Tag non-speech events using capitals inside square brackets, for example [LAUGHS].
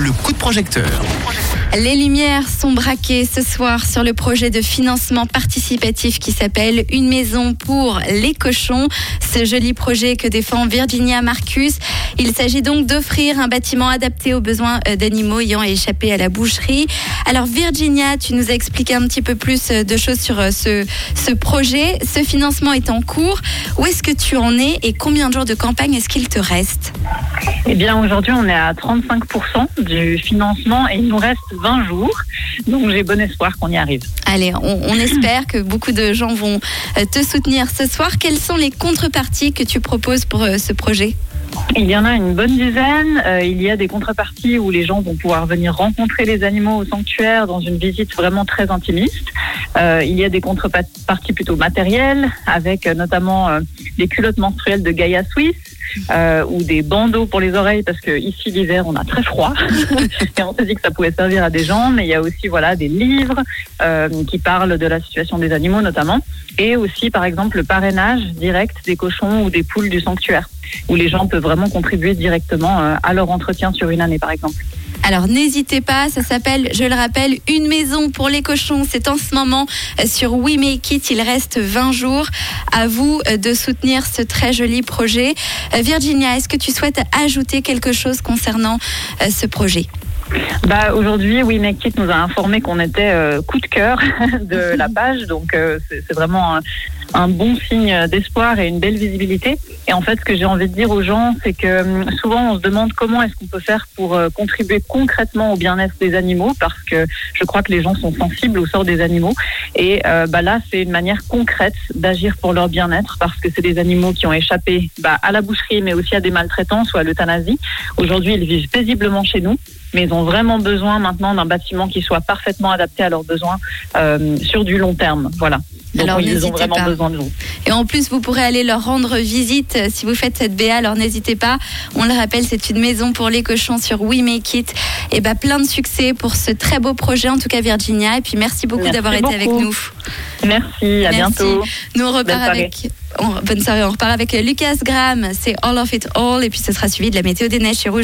le coup de projecteur. Les lumières sont braquées ce soir sur le projet de financement participatif qui s'appelle Une maison pour les cochons. Ce joli projet que défend Virginia Marcus. Il s'agit donc d'offrir un bâtiment adapté aux besoins euh, d'animaux ayant échappé à la boucherie. Alors Virginia, tu nous as expliqué un petit peu plus euh, de choses sur euh, ce, ce projet. Ce financement est en cours. Où est-ce que tu en es et combien de jours de campagne est-ce qu'il te reste? Eh bien, aujourd'hui, on est à 35% du financement et il nous reste 20 jours. Donc, j'ai bon espoir qu'on y arrive. Allez, on, on espère que beaucoup de gens vont euh, te soutenir ce soir. Quelles sont les contreparties que tu proposes pour euh, ce projet? Il y en a une bonne dizaine. Euh, il y a des contreparties où les gens vont pouvoir venir rencontrer les animaux au sanctuaire dans une visite vraiment très intimiste. Euh, il y a des contreparties plutôt matérielles, avec euh, notamment euh, des culottes menstruelles de Gaia Suisse. ou des bandeaux pour les oreilles parce que ici l'hiver on a très froid [LAUGHS] et on s'est dit que ça pouvait servir à des gens mais il y a aussi voilà des livres qui parlent de la situation des animaux notamment et aussi par exemple le parrainage direct des cochons ou des poules du sanctuaire où les gens peuvent vraiment contribuer directement à leur entretien sur une année par exemple. Alors n'hésitez pas, ça s'appelle, je le rappelle, Une maison pour les cochons. C'est en ce moment euh, sur We Make It. Il reste 20 jours. À vous euh, de soutenir ce très joli projet. Euh, Virginia, est-ce que tu souhaites ajouter quelque chose concernant ce projet? Bah, aujourd'hui, We Make It nous a informé qu'on était euh, coup de cœur [LAUGHS] de la page, donc euh, c'est vraiment un, un bon signe d'espoir et une belle visibilité. Et en fait, ce que j'ai envie de dire aux gens, c'est que hum, souvent on se demande comment est-ce qu'on peut faire pour euh, contribuer concrètement au bien-être des animaux, parce que je crois que les gens sont sensibles au sort des animaux. Et euh, bah là, c'est une manière concrète d'agir pour leur bien-être, parce que c'est des animaux qui ont échappé bah, à la boucherie, mais aussi à des maltraitances ou à l'euthanasie. Aujourd'hui, ils vivent paisiblement chez nous mais ils ont vraiment besoin maintenant d'un bâtiment qui soit parfaitement adapté à leurs besoins euh, sur du long terme. Voilà. Donc Alors, ils ont vraiment pas. besoin de vous. Et en plus, vous pourrez aller leur rendre visite euh, si vous faites cette BA. Alors n'hésitez pas. On le rappelle, c'est une maison pour les cochons sur We Make It. Et bah, plein de succès pour ce très beau projet, en tout cas Virginia. Et puis merci beaucoup d'avoir été avec nous. Merci, à Merci. bientôt. Nous on repart Bonne soirée. avec. on- bonne soirée. On repart avec Lucas Graham. C'est All of It All. Et puis ce sera suivi de la météo des neiges chez Rouge.